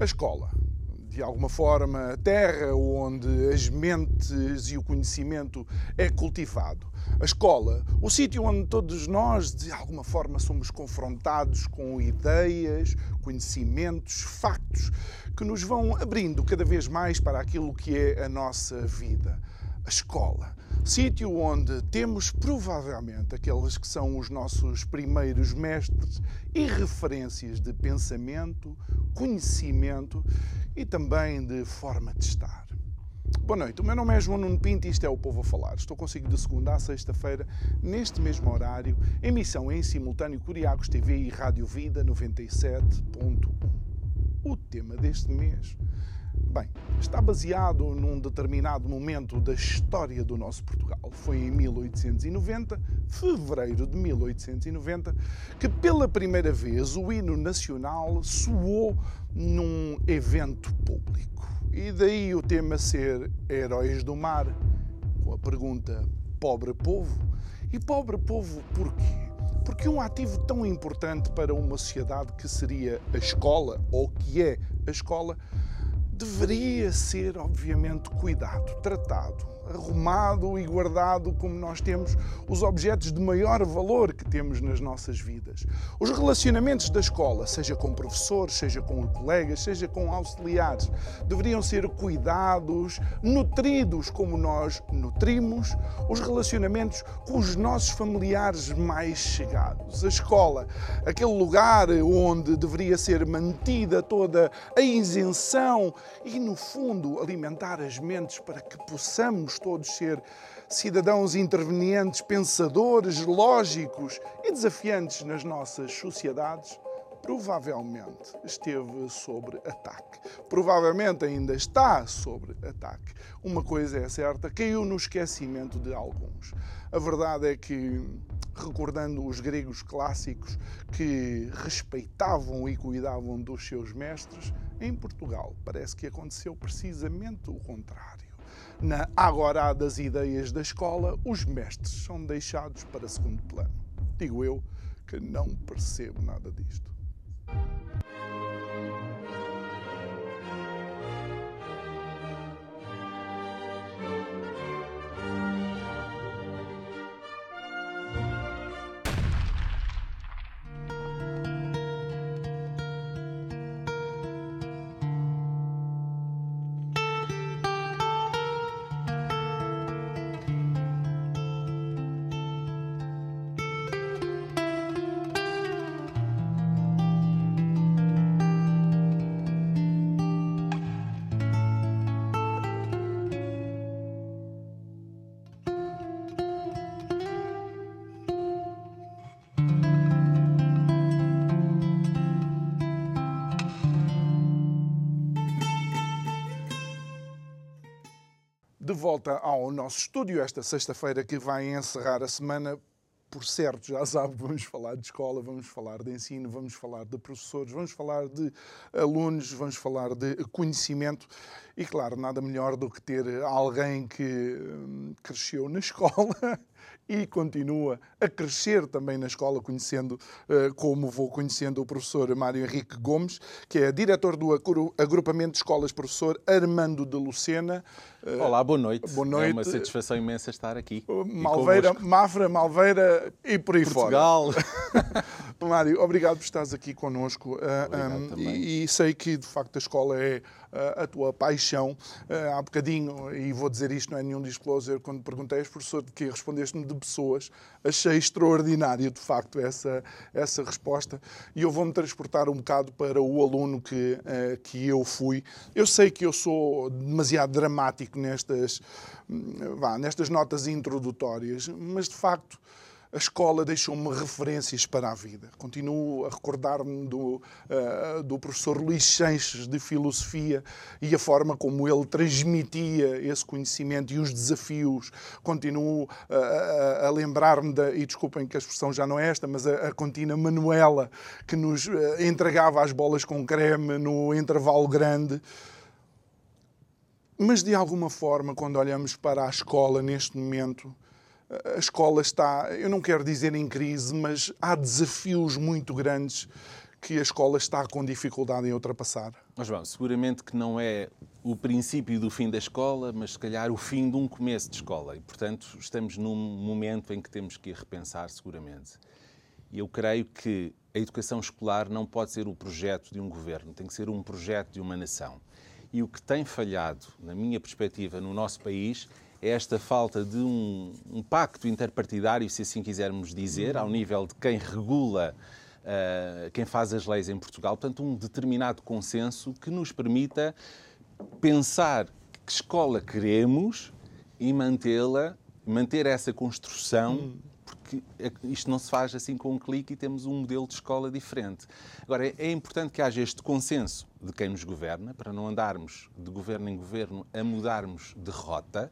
A escola, de alguma forma, a terra onde as mentes e o conhecimento é cultivado. A escola, o sítio onde todos nós, de alguma forma, somos confrontados com ideias, conhecimentos, factos que nos vão abrindo cada vez mais para aquilo que é a nossa vida. A escola sítio onde temos provavelmente aqueles que são os nossos primeiros mestres e referências de pensamento, conhecimento e também de forma de estar. Boa noite, o meu nome é João Nuno Pinto e isto é o Povo a Falar. Estou consigo de segunda a sexta-feira, neste mesmo horário, emissão em simultâneo Curiacos TV e Rádio Vida 97.1. O tema deste mês Bem, está baseado num determinado momento da história do nosso Portugal. Foi em 1890, fevereiro de 1890, que pela primeira vez o hino nacional soou num evento público. E daí o tema ser Heróis do Mar, com a pergunta Pobre Povo. E pobre povo porquê? Porque um ativo tão importante para uma sociedade que seria a escola, ou que é a escola, deveria ser, obviamente, cuidado, tratado arrumado e guardado como nós temos os objetos de maior valor que temos nas nossas vidas. Os relacionamentos da escola, seja com professores, seja com colegas, seja com auxiliares, deveriam ser cuidados, nutridos como nós nutrimos os relacionamentos com os nossos familiares mais chegados. A escola, aquele lugar onde deveria ser mantida toda a isenção e, no fundo, alimentar as mentes para que possamos todos ser cidadãos intervenientes, pensadores, lógicos e desafiantes nas nossas sociedades, provavelmente esteve sobre ataque. Provavelmente ainda está sobre ataque. Uma coisa é certa, caiu no esquecimento de alguns. A verdade é que, recordando os gregos clássicos que respeitavam e cuidavam dos seus mestres, em Portugal parece que aconteceu precisamente o contrário na agora das ideias da escola, os mestres são deixados para segundo plano. Digo eu que não percebo nada disto. Volta ao nosso estúdio esta sexta-feira que vai encerrar a semana. Por certo, já sabe, vamos falar de escola, vamos falar de ensino, vamos falar de professores, vamos falar de alunos, vamos falar de conhecimento e, claro, nada melhor do que ter alguém que hum, cresceu na escola e continua a crescer também na escola, conhecendo, eh, como vou conhecendo o professor Mário Henrique Gomes, que é diretor do agrupamento de escolas professor Armando de Lucena. Eh, Olá, boa noite. Boa noite. É uma satisfação imensa estar aqui. Malveira, Mafra, Malveira e por aí Portugal. fora. Mário, obrigado por estares aqui connosco. Uh, um, e, e, sei que, de facto, a escola é a tua paixão. Uh, há bocadinho, e vou dizer isto, não é nenhum disclosure, quando perguntei aos professor de que respondeste-me de pessoas, achei extraordinário, de facto, essa, essa resposta. E eu vou-me transportar um bocado para o aluno que, que eu fui. Eu sei que eu sou demasiado dramático nestas, hum, vá, nestas notas introdutórias, mas, de facto, a escola deixou-me referências para a vida. Continuo a recordar-me do, uh, do professor Luís Sanches de Filosofia e a forma como ele transmitia esse conhecimento e os desafios. Continuo uh, a, a lembrar-me, da, e desculpem que a expressão já não é esta, mas a, a contínua Manuela, que nos uh, entregava as bolas com creme no intervalo grande. Mas, de alguma forma, quando olhamos para a escola neste momento, a escola está, eu não quero dizer em crise, mas há desafios muito grandes que a escola está com dificuldade em ultrapassar. Mas, João, seguramente que não é o princípio do fim da escola, mas se calhar o fim de um começo de escola. E, portanto, estamos num momento em que temos que repensar, seguramente. E eu creio que a educação escolar não pode ser o projeto de um governo, tem que ser um projeto de uma nação. E o que tem falhado, na minha perspectiva, no nosso país esta falta de um, um, pacto interpartidário, se assim quisermos dizer, ao nível de quem regula, uh, quem faz as leis em Portugal, portanto, um determinado consenso que nos permita pensar que escola queremos e mantê-la, manter essa construção. Hum. Porque é isto não se faz assim com um clique e temos um modelo de escola diferente. Agora, é, é importante que haja este consenso de quem nos governa, para não andarmos de governo em governo a mudarmos de rota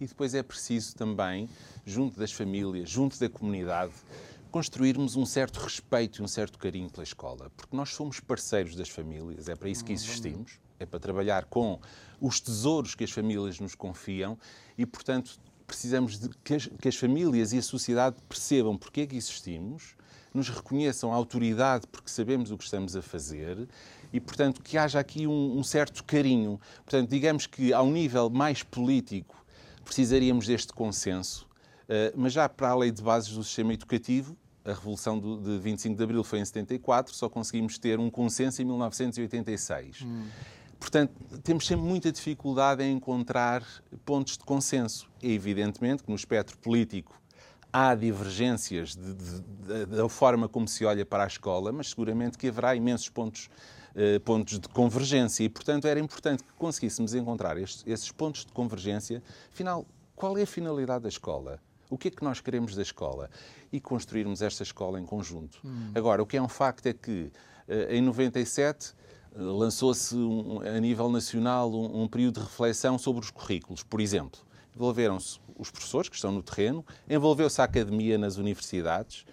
e depois é preciso também, junto das famílias, junto da comunidade, construirmos um certo respeito e um certo carinho pela escola, porque nós somos parceiros das famílias, é para isso que uhum. existimos, é para trabalhar com os tesouros que as famílias nos confiam e, portanto, precisamos de que as, que as famílias e a sociedade percebam porque é que existimos, nos reconheçam a autoridade porque sabemos o que estamos a fazer e, portanto, que haja aqui um, um certo carinho. Portanto, digamos que ao nível mais político precisaríamos deste consenso, eh, mas já para a lei de bases do sistema educativo, a Revolução de 25 de Abril foi em 74, só conseguimos ter um consenso em 1986. Hum. Portanto, temos sempre muita dificuldade em encontrar pontos de consenso. É evidentemente que no espectro político há divergências de, de, de, da forma como se olha para a escola, mas seguramente que haverá imensos pontos pontos de convergência e, portanto, era importante que conseguíssemos encontrar estes, esses pontos de convergência. Afinal, qual é a finalidade da escola? O que é que nós queremos da escola? E construirmos esta escola em conjunto. Hum. Agora, o que é um facto é que, eh, em 97, eh, lançou-se um, a nível nacional um, um, período de reflexão sobre os currículos. Por exemplo, envolveram-se os professores que estão no terreno, envolveu-se a academia nas universidades,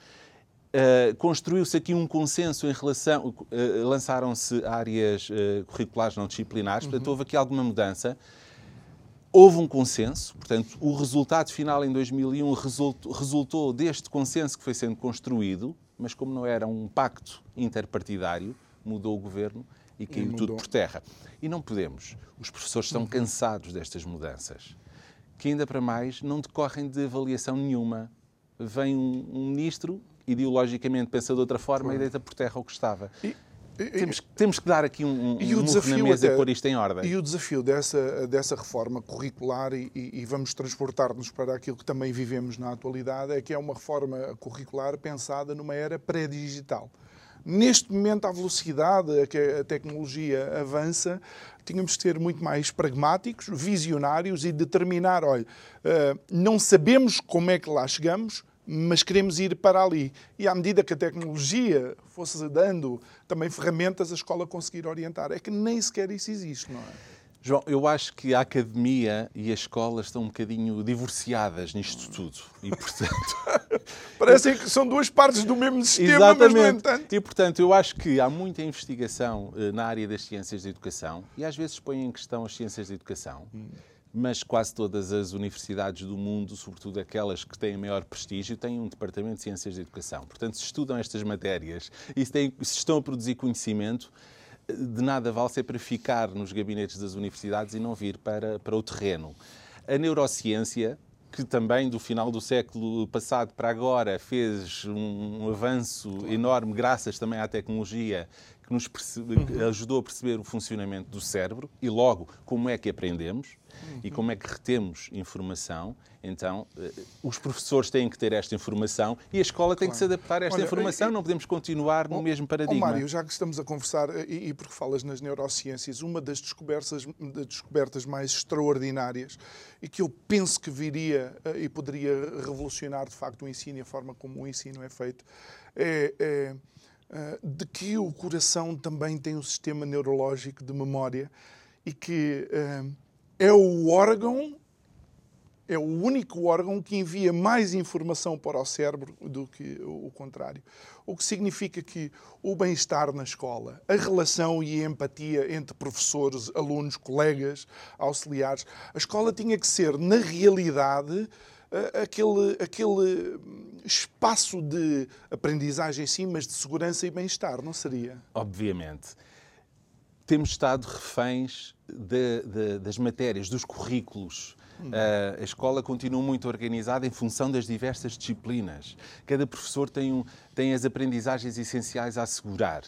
Uh, Construiu-se aqui um consenso em relação. Uh, Lançaram-se áreas uh, curriculares não disciplinares, portanto, uhum. houve aqui alguma mudança. Houve um consenso, portanto, o resultado final em 2001 resultou, resultou deste consenso que foi sendo construído, mas como não era um pacto interpartidário, mudou o governo e caiu e tudo por terra. E não podemos. Os professores estão uhum. cansados destas mudanças, que ainda para mais não decorrem de avaliação nenhuma. Vem um, um ministro ideologicamente pensa de outra forma claro. e deita por terra o que estava. E, temos, temos, que dar aqui um, um e o desafio na mesa até, e pôr isto em ordem. E o desafio dessa, dessa reforma curricular, e, e vamos transportar-nos para aquilo que também vivemos na atualidade, é que é uma reforma curricular pensada numa era pré-digital. Neste momento, à velocidade a que a tecnologia avança, tínhamos de ser muito mais pragmáticos, visionários e determinar: olha, eh, não sabemos como é que lá chegamos, mas queremos ir para ali. E à medida que a tecnologia fosse dando também ferramentas, a escola conseguir orientar. É que nem sequer isso existe, não é? João, eu acho que a academia e a escola estão um bocadinho divorciadas nisto tudo. E, portanto. Parecem que são duas partes do mesmo sistema, Exatamente. mas no entanto. E, portanto, eu acho que há muita investigação eh, na área das ciências da educação e às vezes põem em questão as ciências da educação. Hum mas quase todas as universidades do mundo, sobretudo aquelas que têm maior prestígio, têm um departamento de ciências de educação. Portanto, se estudam estas matérias e se, têm, se estão a produzir conhecimento, de nada vale ser para ficar nos gabinetes das universidades e não vir para, para o terreno. A neurociência, que também do final do século passado para agora fez um, um avanço enorme, graças também à tecnologia, que nos que ajudou a perceber o funcionamento do cérebro e logo como é que aprendemos e como é que retemos informação. Então, eh, os professores têm que ter esta informação e a escola tem claro. que se adaptar a esta Olha, informação. Não podemos continuar no oh, mesmo paradigma. Oh, Mário, já que estamos a conversar, eh, e, e porque falas nas neurociências, uma das descobertas, das descobertas mais extraordinárias e que eu penso que viria eh, e poderia revolucionar de facto o ensino e a forma como o ensino é feito é, é de que o coração também tem um sistema neurológico de memória e que é o órgão, é o único órgão que envia mais informação para o cérebro do que o contrário. O que significa que o bem-estar na escola, a relação e a empatia entre professores, alunos, colegas, auxiliares, a escola tinha que ser, na realidade, aquele, aquele espaço de aprendizagem, sim, mas de segurança e bem-estar, não seria? Obviamente temos estado reféns de, de, das matérias, dos currículos. Uh, a escola continua muito organizada em função das diversas disciplinas. Cada professor tem, um, tem as aprendizagens essenciais a assegurar.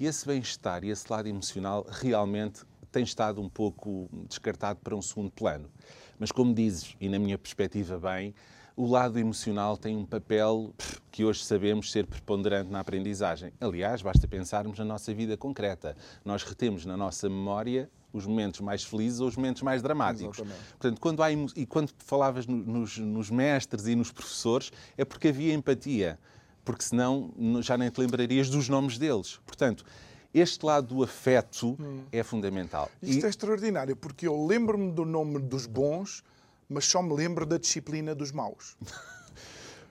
E esse bem-estar e esse lado emocional realmente tem estado um pouco descartado para um segundo plano. Mas, como dizes, e na minha perspectiva bem, o lado emocional tem um papel que hoje sabemos ser preponderante na aprendizagem. Aliás, basta pensarmos na nossa vida concreta. Nós retemos na nossa memória os momentos mais felizes ou os momentos mais dramáticos. Exatamente. Portanto, quando há, e quando falavas nos, nos mestres e nos professores, é porque havia empatia, porque senão já nem te lembrarias dos nomes deles. Portanto, este lado do afeto hum. é fundamental. Isto e... é extraordinário, porque eu lembro-me do nome dos bons, mas só me lembro da disciplina dos maus.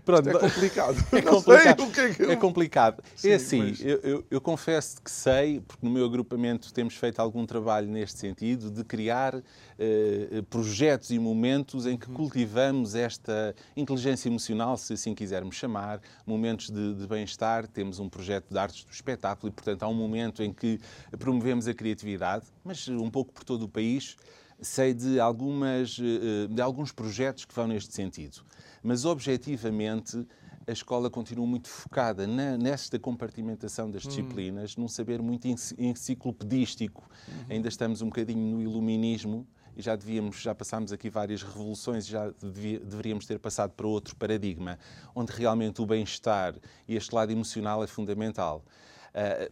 Pronto, é complicado. É complicado. É, que é, eu... é complicado. Sim, é assim, mas... eu, eu, eu, confesso que sei, porque no meu agrupamento temos feito algum trabalho neste sentido, de criar uh, projetos e momentos em que uhum. cultivamos esta inteligência emocional, se assim quisermos chamar, momentos de, de bem-estar. Temos um projeto de artes do espetáculo e, portanto, há um momento em que promovemos a criatividade, mas um pouco por todo o país sei de, algumas, eh, de alguns projetos que vão neste sentido. Mas, objetivamente, a escola continua muito focada na, nesta compartimentação das hum. disciplinas, num saber muito enciclopedístico. Uhum. Ainda estamos um bocadinho no iluminismo e já devíamos, já passámos aqui várias revoluções, já devia, deveríamos ter passado para outro paradigma, onde realmente o bem-estar e este lado emocional é fundamental. Uh,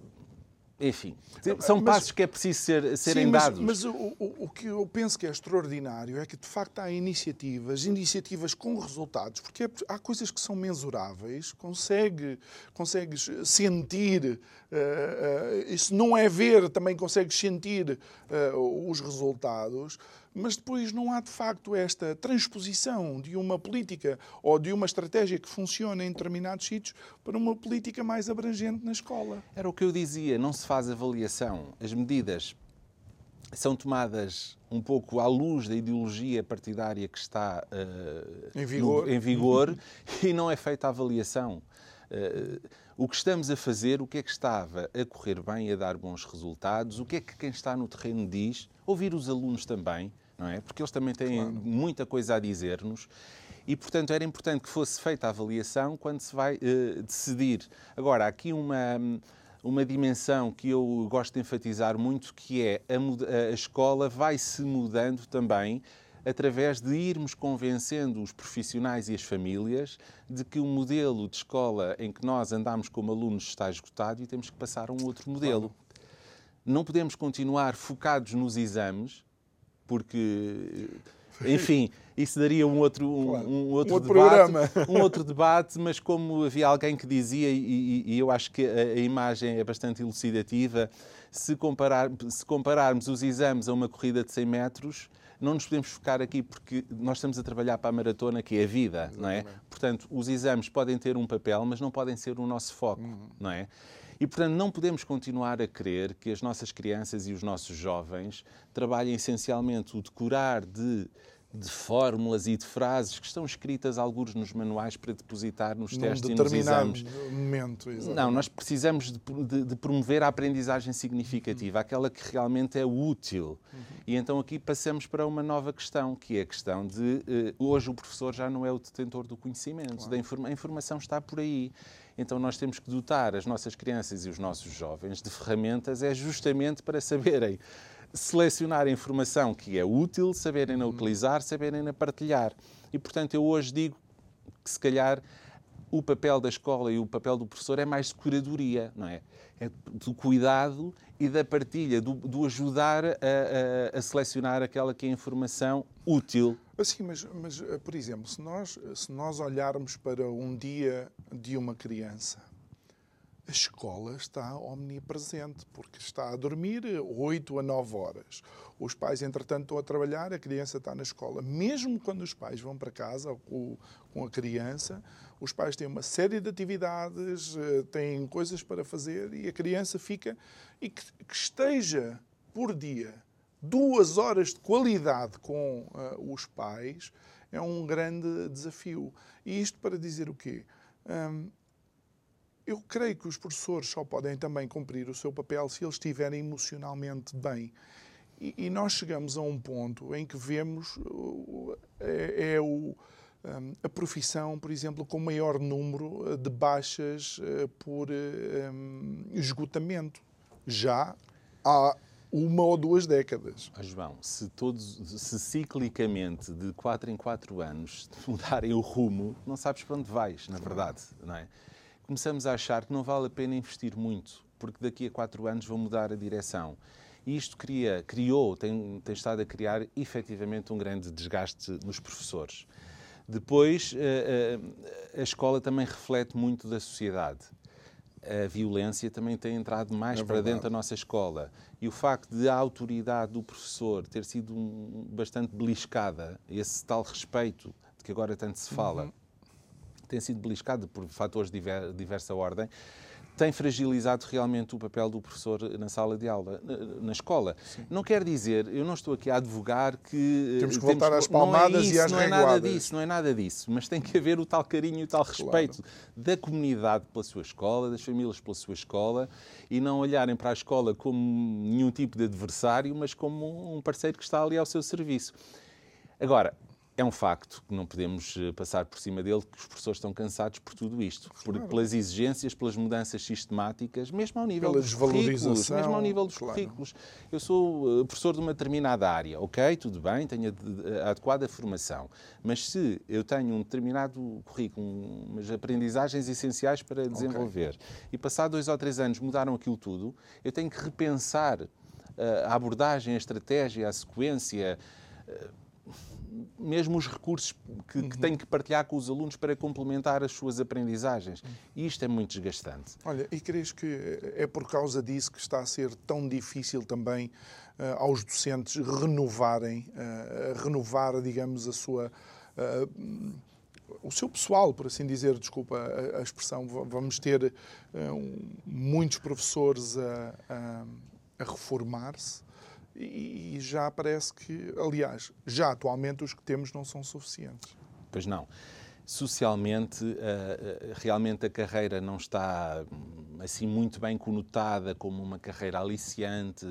enfim, são mas, passos que é preciso ser, serem sim, mas, dados. Mas o, o, o, que eu penso que é extraordinário é que, de facto, há iniciativas, iniciativas com resultados, porque é, há coisas que são mensuráveis, consegue, consegues sentir, uh, uh, isso não é ver, também consegues sentir uh, os resultados, mas depois não há de facto esta transposição de uma política ou de uma estratégia que funciona em determinados sítios para uma política mais abrangente na escola. Era o que eu dizia, não se faz avaliação. As medidas são tomadas um pouco à luz da ideologia partidária que está uh, em vigor, no, em vigor e não é feita a avaliação. Uh, o que estamos a fazer, o que é que estava a correr bem, a dar bons resultados, o que é que quem está no terreno diz, ouvir os alunos também, não é? Porque eles também têm claro. muita coisa a dizer-nos. E, portanto, era importante que fosse feita a avaliação quando se vai uh, decidir. Agora, há aqui uma, uma dimensão que eu gosto de enfatizar muito, que é a, a escola vai se mudando também através de irmos convencendo os profissionais e as famílias de que o modelo de escola em que nós andamos como alunos está esgotado e temos que passar a um outro modelo. Não podemos continuar focados nos exames, porque, enfim, isso daria um outro, um, claro. um outro, um outro debate, programa. um outro debate, mas como havia alguém que dizia, e, e eu acho que a, a, imagem é bastante elucidativa, se, comparar, se compararmos os exames a uma corrida de 100 metros, não nos podemos focar aqui porque nós estamos a trabalhar para a maratona que é a vida, Exatamente. não é? Portanto, os exames podem ter um papel, mas não podem ser o nosso foco, uhum. não é? E, portanto, não podemos continuar a crer que as nossas crianças e os nossos jovens trabalhem essencialmente o decorar de de fórmulas e de frases que estão escritas alguns nos manuais para depositar nos Num testes e nos exames. momento, exatamente. Não, nós precisamos de, de, de, promover a aprendizagem significativa, uhum. aquela que realmente é útil. Uhum. E então aqui passamos para uma nova questão, que é a questão de uh, hoje o professor já não é o detentor do conhecimento, claro. da informa a informação está por aí. Então nós temos que dotar as nossas crianças e os nossos jovens de ferramentas é justamente para saberem selecionar a informação que é útil, saberem-na utilizar, saberem-na partilhar. E, portanto, eu hoje digo que, se calhar, o papel da escola e o papel do professor é mais de curadoria, não é? É do cuidado e da partilha, do, do ajudar a, a, a, selecionar aquela que é a informação útil. Assim, mas, mas, por exemplo, se nós, se nós olharmos para um dia de uma criança, a escola está omnipresente, porque está a dormir 8 a 9 horas. Os pais, entretanto, estão a trabalhar, a criança está na escola. Mesmo quando os pais vão para casa com, com a criança, os pais têm uma série de atividades, eh, têm coisas para fazer e a criança fica. E que, que esteja por dia duas horas de qualidade com uh, os pais é um grande desafio. E isto para dizer o quê? Um, eu creio que os professores só podem também cumprir o seu papel se eles estiverem emocionalmente bem. E, e nós chegamos a um ponto em que vemos é, é o, a profissão, por exemplo, com maior número eh, de baixas eh, por um, esgotamento. Já há uma ou duas décadas. Oh, João, se todos, se ciclicamente de 4 em 4 anos mudarem o rumo, não sabes para onde vais, na verdade, não é? começamos a achar que não vale a pena investir muito, porque daqui a quatro anos vão mudar a direção. E isto cria, criou, tem, tem estado a criar efetivamente um grande desgaste nos professores. Depois, a, eh, eh, a escola também reflete muito da sociedade. A violência também tem entrado mais é para dentro da nossa escola. E o facto de a autoridade do professor ter sido bastante beliscada, esse tal respeito de que agora tanto se fala, uhum tem sido beliscado por fatores de diversa ordem, tem fragilizado realmente o papel do professor na sala de aula, na escola. Sim. Não quer dizer, eu não estou aqui a advogar que. Eh, temos que voltar temos, às palmadas não é isso, e às não é nada disso, não é nada disso. Mas tem que haver o tal carinho e o tal respeito claro. da comunidade pela sua escola, das famílias pela sua escola e não olharem para a escola como nenhum tipo de adversário, mas como um parceiro que está ali ao seu serviço. Agora, é um facto que não podemos eh, passar por cima dele, que os professores estão cansados por tudo isto, por, pelas exigências, pelas mudanças sistemáticas, mesmo ao nível Pela dos currículos, mesmo ao nível dos claro. currículos. Eu sou eh, professor de uma determinada área, ok, tudo bem, tenho a, adequada formação, mas se eu tenho um determinado currículo, umas aprendizagens essenciais para desenvolver, okay. e passar dois ou três anos mudaram aquilo tudo, eu tenho que repensar uh, a abordagem, a estratégia, a sequência. Mesmo os recursos que, uhum. que têm que partilhar com os alunos para complementar as suas aprendizagens. E isto é muito desgastante. Olha, e crees que é por causa disso que está a ser tão difícil também uh, aos docentes renovarem, uh, renovar, digamos, a sua. Uh, o seu pessoal, por assim dizer, desculpa a, a expressão, vamos ter muitos professores a, a, a reformar-se e já parece que, aliás, já atualmente os que temos não são suficientes. Pois não. Socialmente, eh, eh, realmente a carreira não está hum, assim muito bem conotada como uma carreira aliciante,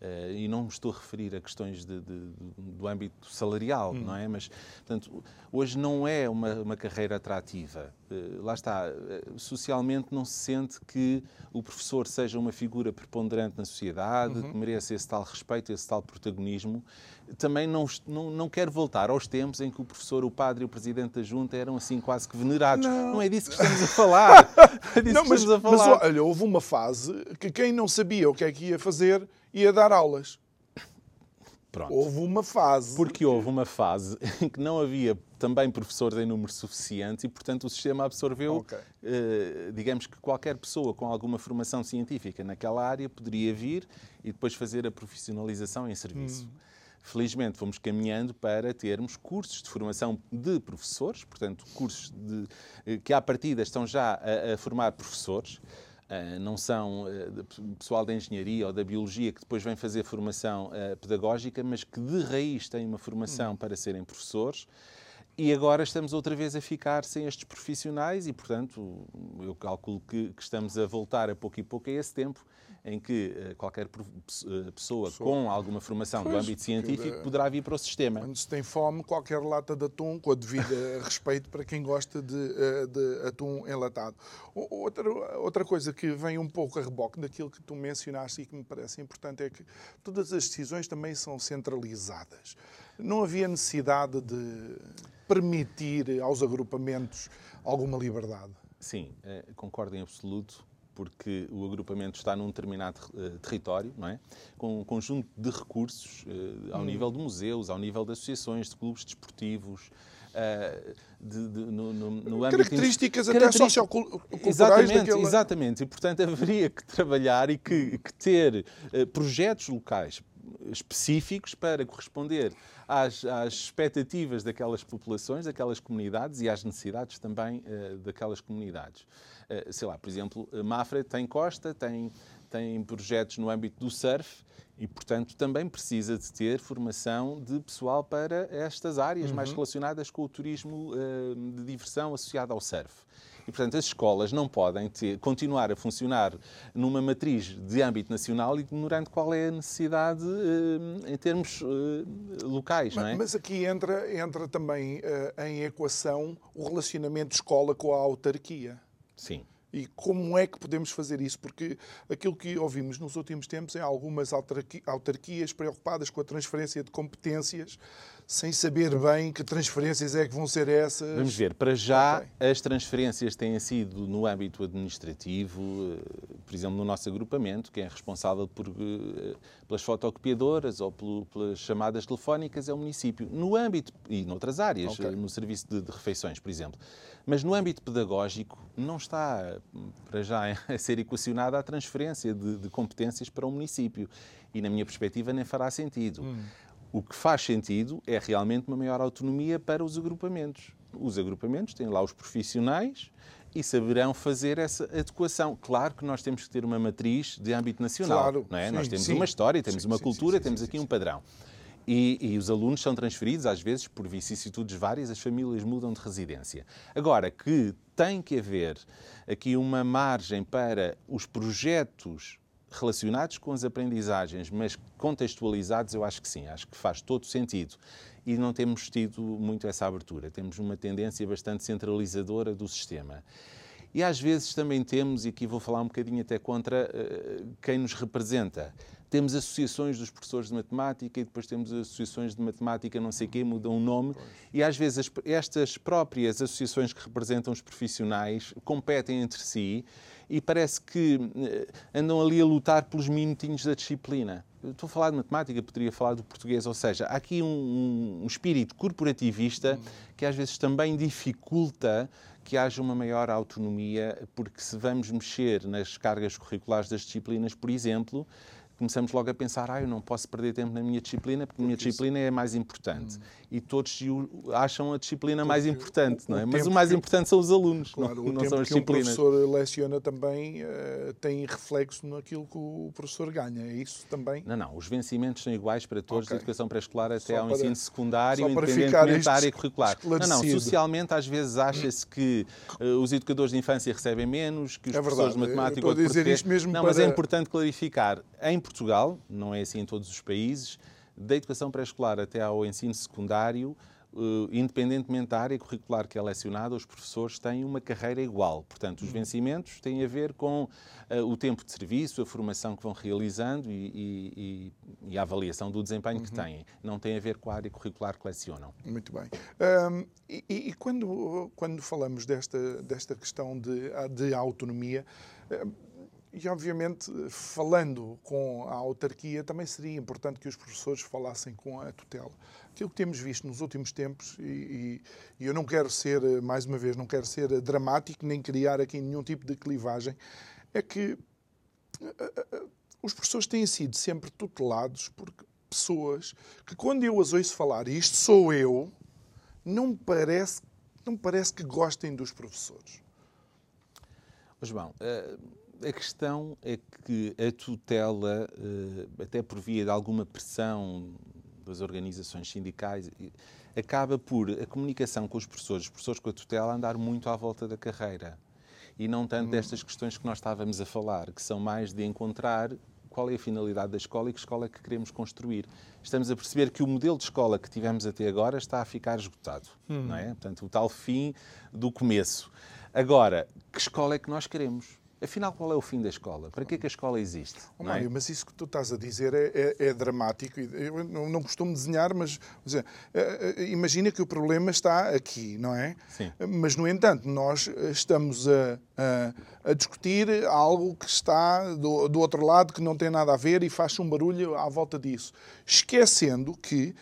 Uh, e não me estou a referir a questões de, de, do âmbito salarial, hum. não é? Mas, portanto, hoje não é uma, uma carreira atrativa. Uh, lá está, uh, socialmente não se sente que o professor seja uma figura preponderante na sociedade, uhum. que mereça esse tal respeito, esse tal protagonismo. Também não, não, não quero voltar aos tempos em que o professor, o padre e o presidente da junta eram assim quase que venerados. Não, não é disso que estamos a falar. É disso não, mas, a falar. mas olha, houve uma fase que quem não sabia o que é que ia fazer ia dar aulas. Pronto. Houve uma fase. Porque houve uma fase em que não havia também professores em número suficiente e, portanto, o sistema absorveu, okay. eh, digamos que qualquer pessoa com alguma formação científica naquela área poderia vir e depois fazer a profissionalização em serviço. Hum. Felizmente fomos caminhando para termos cursos de formação de professores, portanto, cursos de, eh, que à partida estão já a, a formar professores. Uh, não são uh, pessoal da engenharia ou da biologia que depois vem fazer formação uh, pedagógica, mas que de raiz têm uma formação para serem professores. E agora estamos outra vez a ficar sem estes profissionais e, portanto, eu calculo que, que estamos a voltar a pouco e pouco a esse tempo em que uh, qualquer uh, pessoa com alguma formação pois, do âmbito científico poderá vir para o sistema. Quando se tem fome, qualquer lata de atum, com a devida respeito para quem gosta de, de, atum enlatado. Outra, outra coisa que vem um pouco a reboque daquilo que tu mencionaste e que me parece importante é que todas as decisões também são centralizadas. Não havia necessidade de permitir aos agrupamentos alguma liberdade. Sim, concordo em absoluto porque o agrupamento está num determinado uh, território, não é? com um conjunto de recursos uh, ao hum. nível de museus, ao nível de associações, de clubes desportivos, uh, de, de, no, no, no características até socioculturais exatamente, daquela... exatamente, e portanto haveria que trabalhar e que, que ter projetos locais específicos para corresponder às, às, expectativas daquelas populações, daquelas comunidades e às necessidades também uh, daquelas comunidades. Uh, sei lá, por exemplo, Mafra tem costa, tem, tem projetos no âmbito do surf e, portanto, também precisa de ter formação de pessoal para estas áreas uhum. mais relacionadas com o turismo uh, de diversão associado ao surf. E, portanto, as escolas não podem ter, continuar a funcionar numa matriz de âmbito nacional ignorando qual é a necessidade uh, em termos uh, locais. Mas, não é? mas aqui entra, entra também em equação o relacionamento escola com a autarquia. Sim. E como é que podemos fazer isso? Porque aquilo que ouvimos nos últimos tempos é algumas autarquias preocupadas com a transferência de competências sem saber bem que transferências é que vão ser essas. Vamos ver, para já okay. as transferências têm sido no âmbito administrativo, eh, por exemplo, no nosso agrupamento, quem é responsável por, eh, pelas fotocopiadoras ou pelas chamadas telefónicas é o município. No âmbito, e noutras áreas, okay. no serviço de, de refeições, por exemplo. Mas no âmbito pedagógico não está, para já, a ser equacionada a transferência de, de competências para o município. E, na minha perspectiva, nem fará sentido. Hum. O que faz sentido é realmente uma maior autonomia para os agrupamentos. Os agrupamentos têm lá os profissionais e saberão fazer essa adequação. Claro que nós temos que ter uma matriz de âmbito nacional. Claro, não é? Sim, nós temos sim. uma história, temos sim, uma cultura, temos aqui um padrão. E, e, os alunos são transferidos, às vezes, por vicissitudes várias, as famílias mudam de residência. Agora, que tem que haver aqui uma margem para os projetos relacionados com as aprendizagens, mas contextualizados, eu acho que sim, acho que faz todo sentido. E não temos tido muito essa abertura, temos uma tendência bastante centralizadora do sistema. E às vezes também temos, e aqui vou falar um bocadinho até contra uh, quem nos representa, temos associações dos professores de matemática e depois temos associações de matemática não sei quê, mudam o nome. Pois. E às vezes as, estas próprias associações que representam os profissionais competem entre si e parece que eh, andam ali a lutar pelos minutinhos da disciplina. Eu estou a falar de matemática, poderia falar do português, ou seja, há aqui um, um espírito corporativista que às vezes também dificulta que haja uma maior autonomia, porque se vamos mexer nas cargas curriculares das disciplinas, por exemplo, começamos logo a pensar, ah, eu não posso perder tempo na minha disciplina porque, a minha disciplina é a mais importante. Hum. E todos acham a disciplina porque mais importante, o, não é? Mas o mais que... importante são os alunos, claro, não, não são as disciplinas. O professor leciona também uh, tem reflexo naquilo que o professor ganha, é isso também? Não, não, os vencimentos são iguais para todos, okay. da educação pré-escolar até ao ensino secundário, independentemente da área curricular. Não, não, socialmente às vezes acha-se que uh, os educadores de infância recebem menos, que os é professores de matemática... Eu estou a dizer isto mesmo Não, para... mas é importante clarificar. Portugal, não é assim em todos os países, da educação pré-escolar até ao ensino secundário, Uh, independentemente da área curricular que é lecionada, os professores têm uma carreira igual. Portanto, os uhum. vencimentos têm a ver com uh, o tempo de serviço, a formação que vão realizando e, e, e a avaliação do desempenho uhum. que têm. Não tem a ver com a área curricular que lecionam. Muito bem. Um, e, e quando, quando falamos desta, desta questão de, de autonomia, e, obviamente, falando com a autarquia, também seria importante que os professores falassem com a tutela. Aquilo que temos visto nos últimos tempos, e, e, eu não quero ser, mais uma vez, não quero ser dramático, nem criar aqui nenhum tipo de clivagem, é que eh, eh, os professores têm sido sempre tutelados por pessoas que, quando eu as ouço falar, e isto sou eu, não parece, não parece que gostem dos professores. João, uh a questão é que a tutela, eh, até por via de alguma pressão pelas organizações sindicais, acaba por a comunicação com os professores, os professores com a tutela, andar muito à volta da carreira. E não tanto hum. destas questões que nós estávamos a falar, que são mais de encontrar qual é a finalidade da escola e que escola é que queremos construir. Estamos a perceber que o modelo de escola que tivemos até agora está a ficar esgotado, hum. não é? Portanto, o tal fim do começo. Agora, que escola é que nós queremos? Afinal, qual é o fim da escola? Para que é que a escola existe? Oh, Mário, é? mas isso que tu estás a dizer é, é, é dramático. Eu não, não, costumo desenhar, mas dizer, eh, eh, imagina que o problema está aqui, não é? Sim. Mas, no entanto, nós estamos a, a, a discutir algo que está do, do outro lado, que não tem nada a ver e faz um barulho à volta disso. Esquecendo que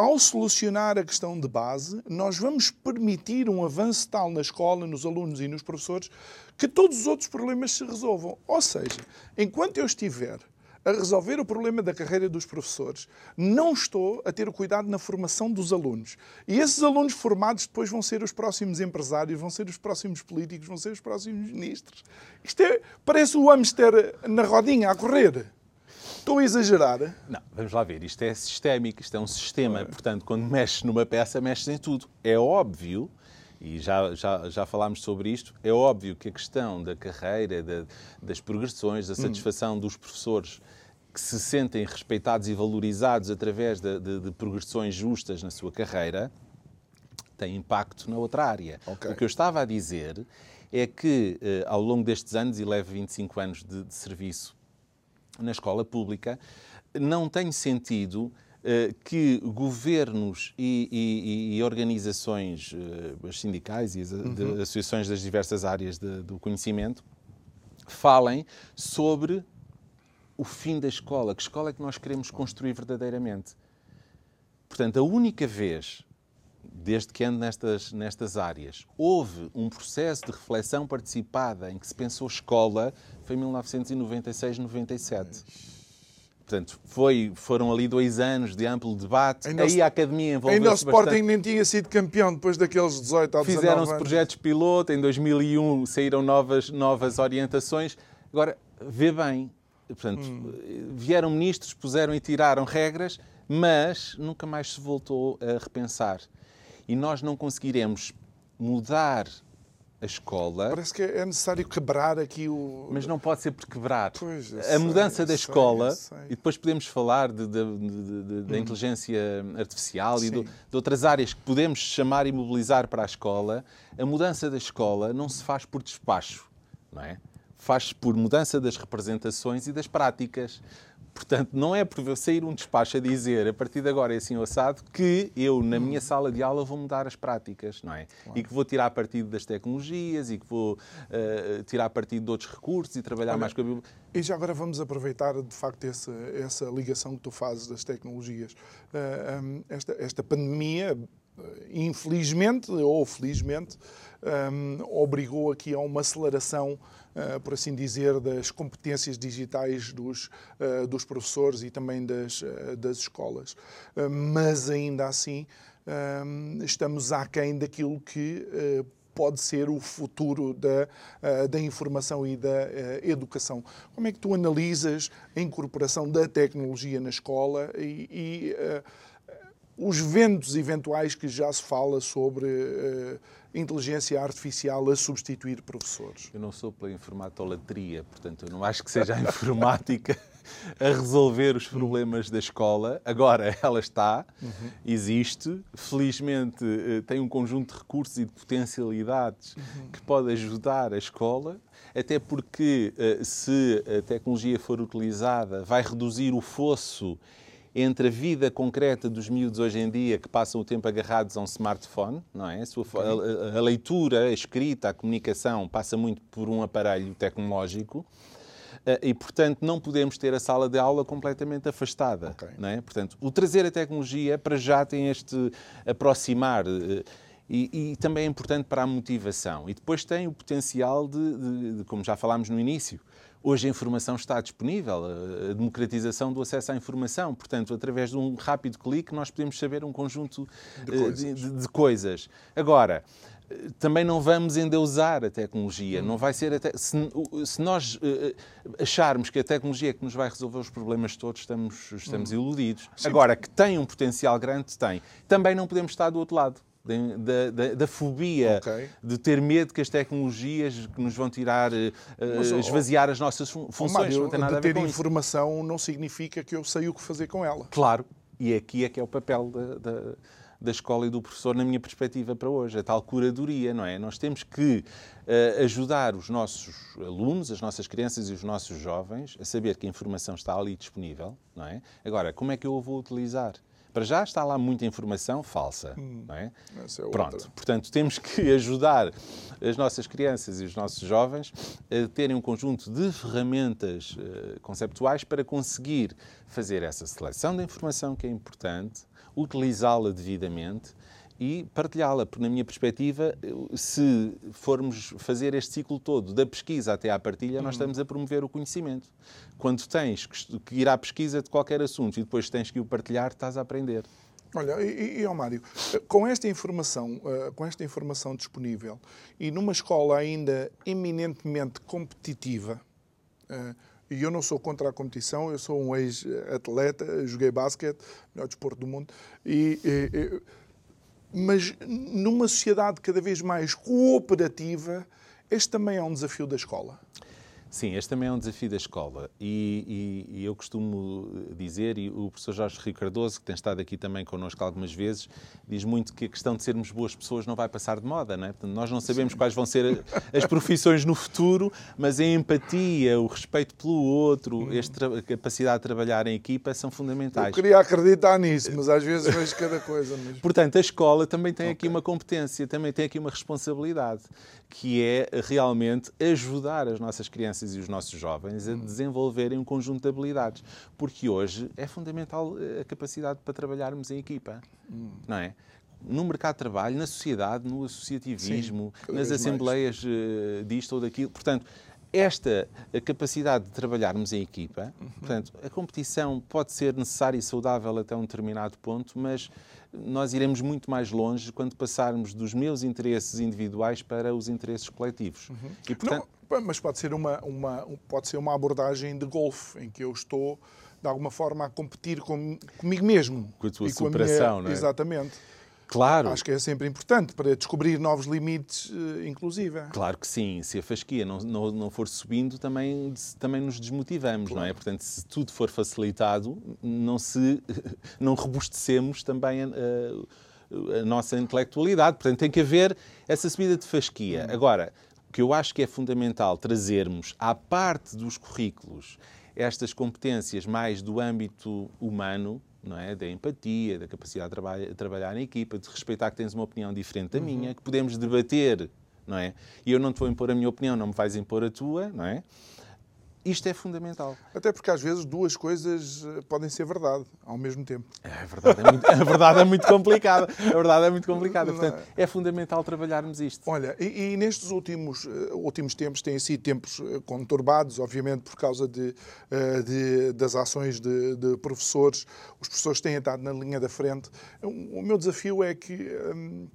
ao solucionar a questão de base, nós vamos permitir um avanço tal na escola, nos alunos e nos professores, que todos os outros problemas se resolvam. Ou seja, enquanto eu estiver a resolver o problema da carreira dos professores, não estou a ter o cuidado na formação dos alunos. E esses alunos formados depois vão ser os próximos empresários, vão ser os próximos políticos, vão ser os próximos ministros. Isto é, parece o hamster na rodinha a correr. Estou a exagerar? Não, vamos lá ver. Isto é sistémico, isto é um sistema. Portanto, quando mexes numa peça, mexes em tudo. É óbvio, e já, já, já falámos sobre isto, é óbvio que a questão da carreira, da, das progressões, da satisfação hum. dos professores que se sentem respeitados e valorizados através de, de, de progressões justas na sua carreira, tem impacto na outra área. Okay. O que eu estava a dizer é que, eh, ao longo destes anos, e levo 25 anos de, de serviço na escola pública, não tem sentido uh, que governos e, e, e organizações, as sindicais e as uhum. associações das diversas áreas de, do conhecimento, falem sobre o fim da escola. Que escola é que nós queremos construir verdadeiramente? Portanto, a única vez desde que ando nestas, nestas áreas, houve um processo de reflexão participada em que se pensou escola, foi em 1996-97. Portanto, foi, foram ali dois anos de amplo debate. Ainda Aí a academia envolveu-se Ainda o Sporting bastante. nem tinha sido campeão depois daqueles 18 ou 19 Fizeram-se projetos piloto, em 2001 saíram novas, novas orientações. Agora, vê bem, portanto, hum. vieram ministros, puseram e tiraram regras, mas nunca mais se voltou a repensar e nós não conseguiremos mudar a escola. Parece que é necessário quebrar aqui o. Mas não pode ser por quebrar. Pois, a sei, mudança da escola, e depois podemos falar de, de, de, da hum. inteligência artificial Sim. e de outras áreas que podemos chamar e mobilizar para a escola. A mudança da escola não se faz por despacho, não é? Faz-se por mudança das representações e das práticas. Portanto, não é por sair um despacho a dizer a partir de agora é assim o assado que eu, na minha sala de aula, vou mudar as práticas, não é? Claro. E que vou tirar partido das tecnologias e que vou uh, tirar partido de outros recursos e trabalhar Olha, mais com a Bíblia. E já agora vamos aproveitar, de facto, essa, essa ligação que tu fazes das tecnologias. Uh, eh, um, esta, esta pandemia, eh, infelizmente ou felizmente, um, obrigou aqui a uma aceleração por assim dizer, das competências digitais dos, uh, dos professores e também das, uh, das escolas. mas ainda assim, estamos aquém daquilo que pode ser o futuro da, da informação e da educação. Como é que tu analisas a incorporação da tecnologia na escola e, e os ventos eventuais que já se fala sobre inteligência artificial a substituir professores? Eu não sou pela informatolatria, portanto, eu não acho que seja a informática a resolver os problemas da escola. Agora, ela está, existe, felizmente eh, tem um conjunto de recursos e de potencialidades que pode ajudar a escola, até porque eh, se a tecnologia for utilizada, vai reduzir o fosso entre a vida concreta dos miúdos hoje em dia que passam o tempo agarrados a um smartphone, não é? A, a leitura, a escrita, a comunicação passa muito por um aparelho tecnológico eh, e, portanto, não podemos ter a sala de aula completamente afastada. Okay. Não é? Portanto, o trazer a tecnologia para já tem este aproximar. Eh, e, e, também é importante para a motivação. E depois tem o potencial de, de, de como já falámos no início, Hoje a informação está disponível, a democratização do acesso à informação. Portanto, através de um rápido clique, nós podemos saber um conjunto de eh, coisas. De, de, de coisas. Agora, também não vamos endeusar a tecnologia. Não vai ser te... se, se, nós uh, acharmos que a tecnologia é que nos vai resolver os problemas todos, estamos, estamos hum. iludidos. Sim. Agora, que tem um potencial grande, tem. Também não podemos estar do outro lado. Da, da, da, fobia, okay. de ter medo que as tecnologias que nos vão tirar, uh, Mas, esvaziar as nossas funções. Mário, não tem nada de a ver ter informação isso. não significa que eu sei o que fazer com ela. Claro, e aqui é que é o papel da, da escola e do professor, na minha perspectiva, para hoje, a tal curadoria, não é? Nós temos que uh, ajudar os nossos alunos, as nossas crianças e os nossos jovens a saber que a informação está ali disponível, não é? Agora, como é que eu a vou utilizar? Para já está lá muita informação falsa, hum, não é? é Pronto, outra. portanto, temos que ajudar as nossas crianças e os nossos jovens a terem um conjunto de ferramentas uh, conceptuais para conseguir fazer essa seleção da informação que é importante, utilizá-la devidamente e partilhá-la, porque, na minha perspectiva, se formos fazer este ciclo todo, da pesquisa até à partilha, nós uhum. estamos a promover o conhecimento. Quando tens que ir à pesquisa de qualquer assunto e depois tens que o partilhar, estás a aprender. Olha, e, e Mário, com esta informação, uh, com esta informação disponível e numa escola ainda eminentemente competitiva, uh, e eu não sou contra a competição, eu sou um ex-atleta, joguei basquete, melhor desporto do mundo, e, e, mas numa sociedade cada vez mais cooperativa, este também é um desafio da escola. Sim, este também é um desafio da escola e, e, e, eu costumo dizer, e o professor Jorge Rio Cardoso, que tem estado aqui também connosco algumas vezes, diz muito que a questão de sermos boas pessoas não vai passar de moda, não é? Portanto, nós não sabemos Sim. quais vão ser as profissões no futuro, mas a empatia, o respeito pelo outro, hum. a capacidade de trabalhar em equipa são fundamentais. Eu queria acreditar nisso, mas às vezes vejo cada coisa mesmo. Portanto, a escola também tem okay. aqui uma competência, também tem aqui uma responsabilidade, que é realmente ajudar as nossas crianças e os nossos jovens a desenvolverem um conjunto de habilidades. Porque hoje é fundamental eh, a capacidade para trabalharmos em equipa, hum. não é? no mercado de trabalho, na sociedade, no associativismo, Sim, nas assembleias mais. Eh, disto ou daquilo. Portanto, esta capacidade de trabalharmos em equipa, uhum. portanto, a competição pode ser necessária e saudável até um determinado ponto, mas nós iremos muito mais longe quando passarmos dos meus interesses individuais para os interesses coletivos. Uhum. E, portanto... Não, mas pode ser uma, uma, pode ser uma abordagem de golfe, em que eu estou, de alguma forma, a competir com, comigo mesmo. Com a tua superação, minha... não é? Exatamente. Claro. Acho que é sempre importante para descobrir novos limites, eh, inclusive. Claro que sim. Se a fasquia não, não, não for subindo, também, também nos desmotivamos, claro. não é? Portanto, se tudo for facilitado, não se não robustecemos também a, a, a nossa intelectualidade. Portanto, tem que haver essa subida de fasquia. Hum. Agora, o que eu acho que é fundamental trazermos à parte dos currículos estas competências mais do âmbito humano, não é? da empatia, da capacidade de traba trabalhar em equipa, de respeitar que tens uma opinião diferente da uhum. minha, que podemos debater, não é? E eu não te vou impor a minha opinião, não me vais impor a tua, não é? Isto é fundamental. Até porque às vezes duas coisas eh, podem ser verdade ao mesmo tempo. É, a verdade é muito, a verdade é muito complicada. A verdade é muito complicada. Portanto, é fundamental trabalharmos isto. Olha, e, e nestes últimos, uh, últimos tempos têm sido tempos uh, conturbados, obviamente por causa de, de das ações de, de, professores. Os professores têm estado na linha da frente. O, meu desafio é que. Um,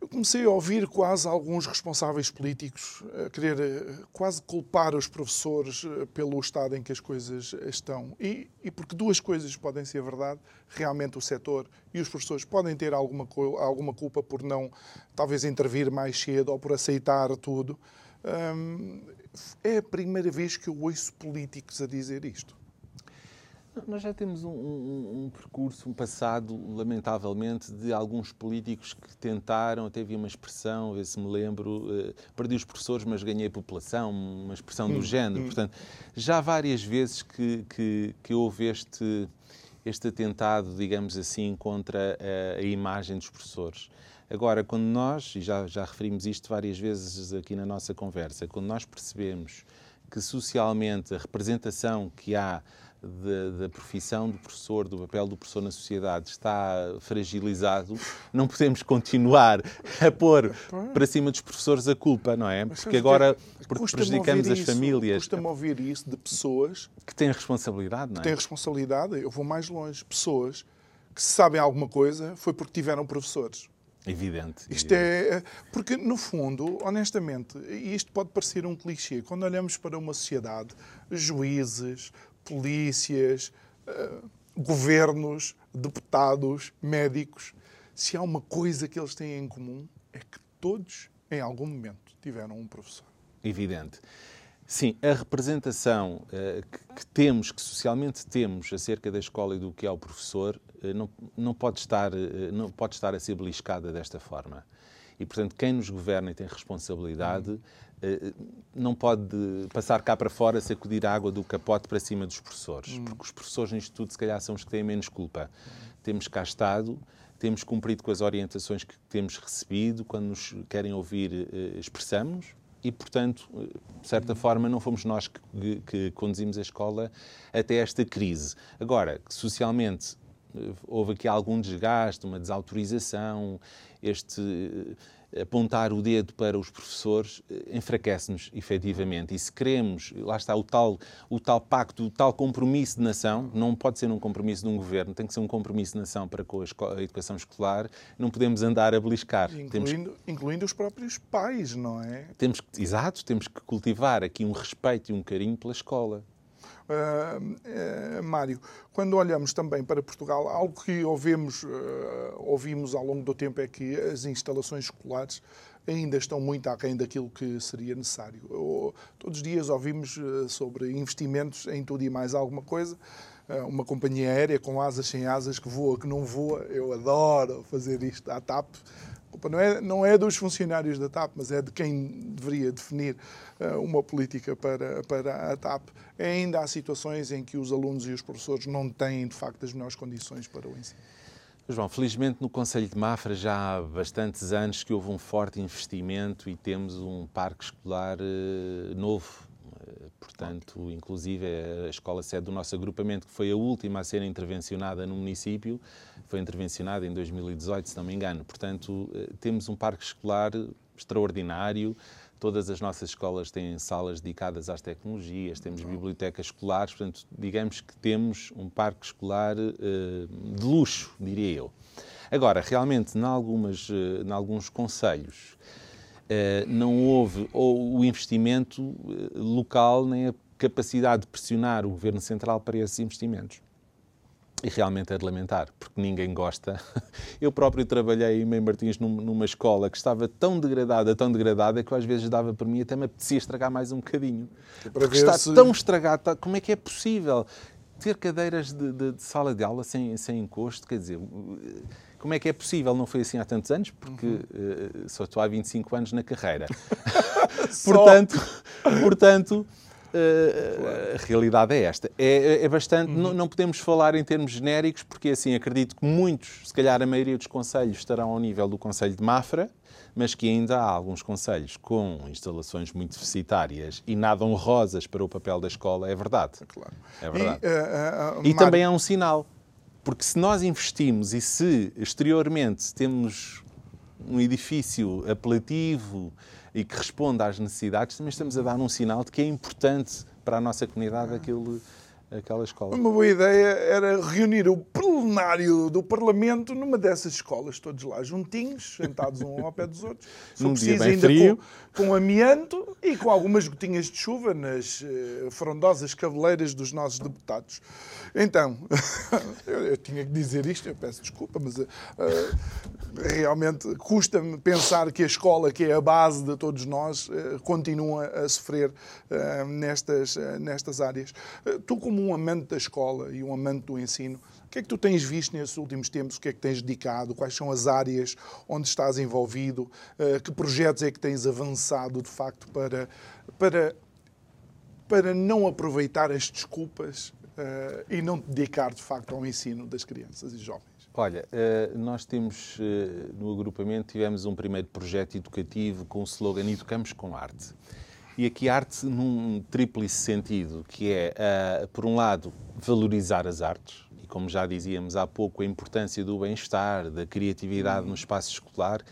eu comecei a ouvir quase alguns responsáveis políticos a querer eh, quase culpar os professores eh, pelo estado em que as coisas estão. E, e porque duas coisas podem ser verdade, realmente o setor e os professores podem ter alguma, alguma culpa por não, talvez, intervir mais cedo ou por aceitar tudo. Hum, é a primeira vez que eu ouço políticos a dizer isto. Nós já temos um, um, um, percurso, um passado, lamentavelmente, de alguns políticos que tentaram, até havia uma expressão, a ver se me lembro, uh, perdi os professores, mas ganhei população, uma expressão hum, do género. Hum. Portanto, já várias vezes que, que, que houve este, este atentado, digamos assim, contra a, a imagem dos professores. Agora, quando nós, e já, já referimos isto várias vezes aqui na nossa conversa, quando nós percebemos que socialmente a representação que há da, da, profissão do professor, do papel do professor na sociedade está fragilizado, não podemos continuar a pôr para cima dos professores a culpa, não é? Porque agora porque prejudicamos as famílias. Custa-me ouvir isso de pessoas que têm responsabilidade, não é? Que têm responsabilidade, eu vou mais longe. Pessoas que sabem alguma coisa foi porque tiveram professores. Evidente. Isto é. Porque, no fundo, honestamente, isto pode parecer um clichê, quando olhamos para uma sociedade, juízes, polícias, uh, governos, deputados, médicos, se há uma coisa que eles têm em comum, é que todos, em algum momento, tiveram um professor. Evidente. Sim, a representação uh, que, que, temos, que socialmente temos acerca da escola e do que é o professor, uh, não, não, pode estar, uh, não pode estar a ser beliscada desta forma. E, portanto, quem nos governa e tem responsabilidade não pode passar cá para fora, sacudir a água do capote para cima dos professores. Hum. Porque os professores, nisto tudo, se calhar são os que têm menos culpa. Temos cá estado, temos cumprido com as orientações que temos recebido, quando nos querem ouvir, expressamos, e, portanto, de certa forma, não fomos nós que, que conduzimos a escola até esta crise. Agora, socialmente eh, houve aqui algum desgaste, uma desautorização, este apontar o dedo para os professores eh, enfraquece-nos, efetivamente. E se queremos, lá está o tal, o tal pacto, o tal compromisso de nação, não pode ser um compromisso de um governo, tem que ser um compromisso de nação para com a, educação escolar, não podemos andar a beliscar. Incluindo, temos, incluindo os próprios pais, não é? Temos que, exato, temos que cultivar aqui um respeito e um carinho pela escola. Uh, uh, Mário, quando olhamos também para Portugal, algo que ouvimos, uh, ouvimos ao longo do tempo é que as instalações escolares ainda estão muito aquém daquilo que seria necessário. Todos os dias ouvimos sobre investimentos em tudo e mais alguma coisa. Uma companhia aérea com asas sem asas, que voa, que não voa. Eu adoro fazer isto à TAP culpa não é, não é dos funcionários da TAP, mas é de quem deveria definir uh, uma política para, para a TAP. Ainda há situações em que os alunos e os professores não têm, de facto, as melhores condições para o ensino. João, felizmente no Conselho de Mafra já há bastantes anos que houve um forte investimento e temos um parque escolar uh, novo portanto, inclusive a escola sede do nosso agrupamento, que foi a última a ser intervencionada no município, foi intervencionada em 2018, se não me engano. Portanto, eh, temos um parque escolar extraordinário, todas as nossas escolas têm salas dedicadas às tecnologias, temos bibliotecas escolares, portanto, digamos que temos um parque escolar uh, de luxo, diria eu. Agora, realmente, em, algumas, uh, em alguns conselhos, eh, não houve ou o investimento eh, local nem a capacidade de pressionar o Governo Central para esses investimentos. E realmente é de lamentar, porque ninguém gosta. Eu próprio trabalhei em Mãe Martins numa escola que estava tão degradada, tão degradada, que às vezes dava para mim até me apetecia estragar mais um bocadinho. Porque está se... tão estragado, tá, como é que é possível ter cadeiras de, de, de sala de aula sem, sem encosto? Quer dizer, como é que é possível? Não foi assim há tantos anos, porque uhum. uh, só estou há 25 anos na carreira. portanto, portanto uh, a realidade é esta. É, é bastante. Uhum. Não, não, podemos falar em termos genéricos, porque assim acredito que muitos, se calhar a maioria dos conselhos, estarão ao nível do Conselho de Mafra, mas que ainda há alguns conselhos com instalações muito deficitárias e nada honrosas para o papel da escola, é verdade. Claro. É verdade. E, uh, e também há um sinal porque se nós investimos e se exteriormente temos um edifício apelativo e que responda às necessidades, também estamos a dar um sinal de que é importante para a nossa comunidade aquele, aquela escola. Uma boa ideia era reunir o plenário do Parlamento numa dessas escolas, todos lá juntinhos, sentados um ao pé dos outros. Num preciso, ainda frio. Com, com amianto e com algumas gotinhas de chuva nas uh, frondosas cabeleiras dos nossos deputados. Então, eu, eu, tinha que dizer isto, eu peço desculpa, mas uh, realmente custa-me pensar que a escola, que é a base de todos nós, uh, continua a sofrer nestas, nestas áreas. tu, como um amante da escola e um amante do ensino, o que é que tu tens visto nesses últimos tempos? O que é que tens dedicado? Quais são as áreas onde estás envolvido? Que projetos é que tens avançado, de facto, para, para, para não aproveitar as desculpas uh, e não dedicar, de facto, ao ensino das crianças e jovens? Olha, uh, nós temos no agrupamento tivemos um primeiro projeto educativo com o slogan Educamos com Arte. E aqui arte num tríplice sentido, que é, por um lado, valorizar as artes, e como já dizíamos há pouco, a importância do bem-estar, da criatividade no espaço escolar,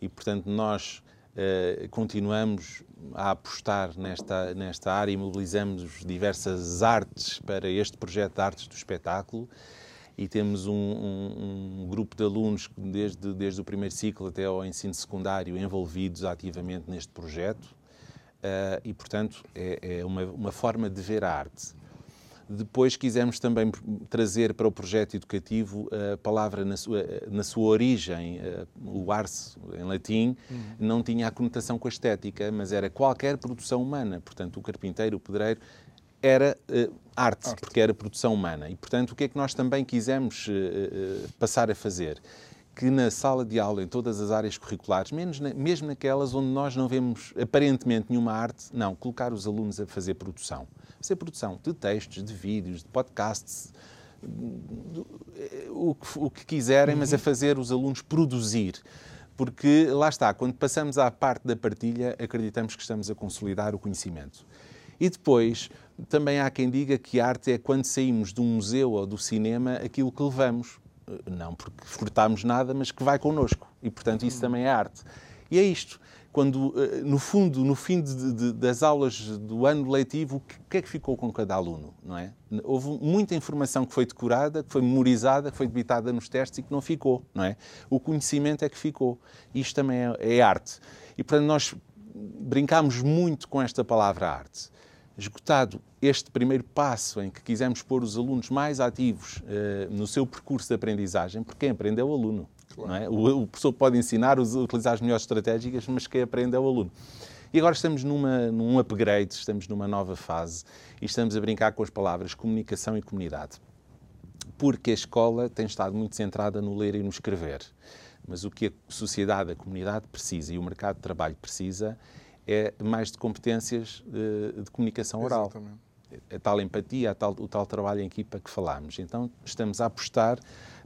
e portanto nós Uh, continuamos a apostar nesta, nesta área e mobilizamos diversas artes para este projeto de artes do espetáculo. e temos um, um, um, grupo de alunos desde, desde o primeiro ciclo até ao ensino secundário envolvidos ativamente neste projeto uh, e, portanto, é, é uma, uma, forma de ver a arte. Depois quisemos também trazer para o projeto educativo a palavra na sua, na sua origem, o ars em latim, uhum. não tinha a conotação com a estética, mas era qualquer produção humana. Portanto, o carpinteiro, o pedreiro, era uh, arte, arte, porque era produção humana. E, portanto, o que é que nós também quisemos passar a fazer? Que na sala de aula, em todas as áreas curriculares, menos na, mesmo naquelas onde nós não vemos aparentemente nenhuma arte, não, colocar os alunos a fazer produção. Fazer produção de textos, de vídeos, de podcasts, o que, o que quiserem, uhum. mas a uhum. fazer os alunos produzir porque lá está, quando passamos à parte da partilha, acreditamos que estamos a consolidar o conhecimento. E depois, também há quem diga que arte é quando saímos de um museu ou do cinema aquilo que levamos. Eh, não porque furtamos nada, mas que vai connosco. E, portanto, isso também é arte. E é isto. Quando, eh, no fundo, no fim de, de, das aulas do ano letivo, o que é que ficou com cada aluno, não é? Houve muita informação que foi decorada, que foi memorizada, que foi debitada nos testes e que não ficou, não é? O conhecimento é que ficou. Isto também é, é arte. E, portanto, nós brincámos muito com esta palavra arte esgotado este primeiro passo em que quisemos pôr os alunos mais ativos uh, no seu percurso de aprendizagem, porque quem aprende é o aluno. Claro. É? O, o, professor pode ensinar, utilizar as melhores estratégicas, mas quem aprende é o aluno. E agora estamos numa, num upgrade, estamos numa nova fase e estamos a brincar com as palavras comunicação e comunidade. Porque a escola tem estado muito centrada no ler e no escrever. Mas o que a sociedade, a comunidade precisa e o mercado de trabalho precisa é mais de competências de, de comunicação oral. Exatamente. A tal empatia, a tal, o tal trabalho em equipa que falámos. Então, estamos a apostar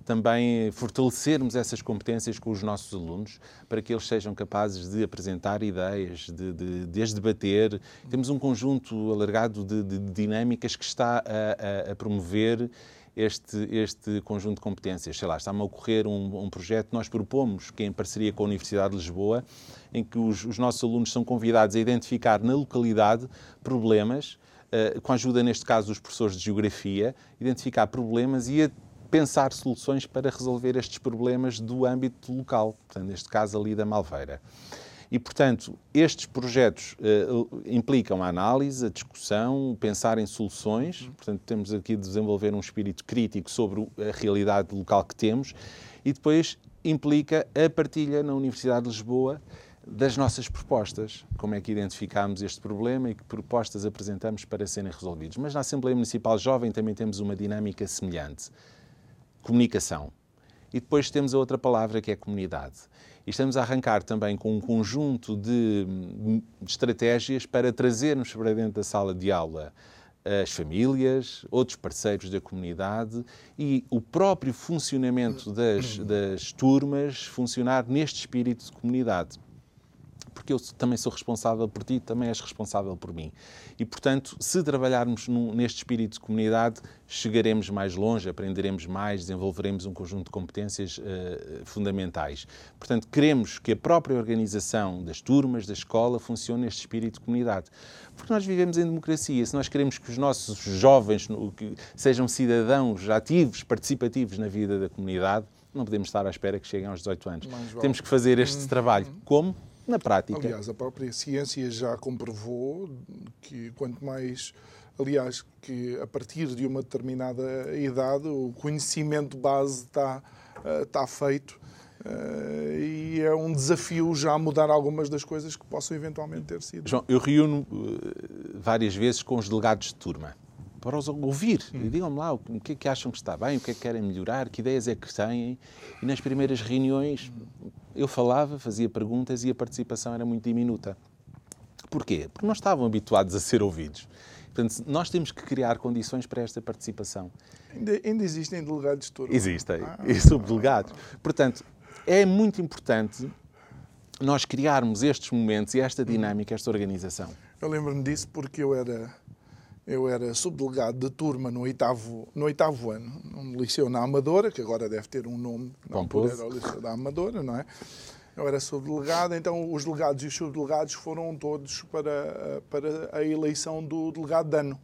também fortalecermos essas competências com os nossos alunos para que eles sejam capazes de apresentar ideias, de, de, de as debater. Temos um conjunto alargado de, de dinâmicas que está a, a, a promover este, este conjunto de competências. Sei lá, está-me a ocorrer um, um projeto que nós propomos, que é em parceria com a Universidade de Lisboa, em que os, os nossos alunos são convidados a identificar na localidade problemas, uh, com a ajuda, neste caso, dos professores de Geografia, identificar problemas e a pensar soluções para resolver estes problemas do âmbito local, portanto, neste caso ali da Malveira. E, portanto, estes projetos uh, implicam a análise, a discussão, pensar em soluções. Portanto, temos aqui de desenvolver um espírito crítico sobre a realidade local que temos e depois implica a partilha na Universidade de Lisboa das nossas propostas, como é que identificamos este problema e que propostas apresentamos para serem resolvidos. Mas na Assembleia Municipal Jovem também temos uma dinâmica semelhante. Comunicação. E depois temos a outra palavra que é comunidade. E estamos a arrancar também com um conjunto de, de estratégias para trazermos para dentro da sala de aula as famílias, outros parceiros da comunidade e o próprio funcionamento das, das turmas funcionar neste espírito de comunidade porque eu também sou responsável por ti, também és responsável por mim. E, portanto, se trabalharmos num, neste espírito de comunidade, chegaremos mais longe, aprenderemos mais, desenvolveremos um conjunto de competências uh, fundamentais. Portanto, queremos que a própria organização das turmas, da escola, funcione neste espírito de comunidade. Porque nós vivemos em democracia. Se nós queremos que os nossos jovens que sejam cidadãos ativos, participativos na vida da comunidade, não podemos estar à espera que cheguem aos 18 anos. Temos que fazer este hum, trabalho. Como? Na prática. Aliás, a própria ciência já comprovou que quanto mais. Aliás, que a partir de uma determinada idade o conhecimento base está, eh, está feito Uh, e é um desafio já mudar algumas das coisas que possam eventualmente ter sido. João, eu reúno uh, várias vezes com os delegados de turma para os ouvir. Hum. Digam-me lá o que é que acham que está bem, o que é que querem melhorar, que ideias é que têm. E nas primeiras reuniões eu falava, fazia perguntas e a participação era muito diminuta. Porquê? Porque não estavam habituados a ser ouvidos. Portanto, nós temos que criar condições para esta participação. Ainda, ainda existem delegados de turma? Existem, ah. e subdelegados. Portanto, é muito importante nós criarmos estes momentos e esta dinâmica, esta organização. Eu lembro-me disso porque eu era eu era subdelegado de turma no oitavo, no oitavo ano, num liceu na Amadora, que agora deve ter um nome, não era o liceu da Amadora, não é? Eu era subdelegado, então os delegados e os subdelegados foram todos para, para a eleição do delegado de ano,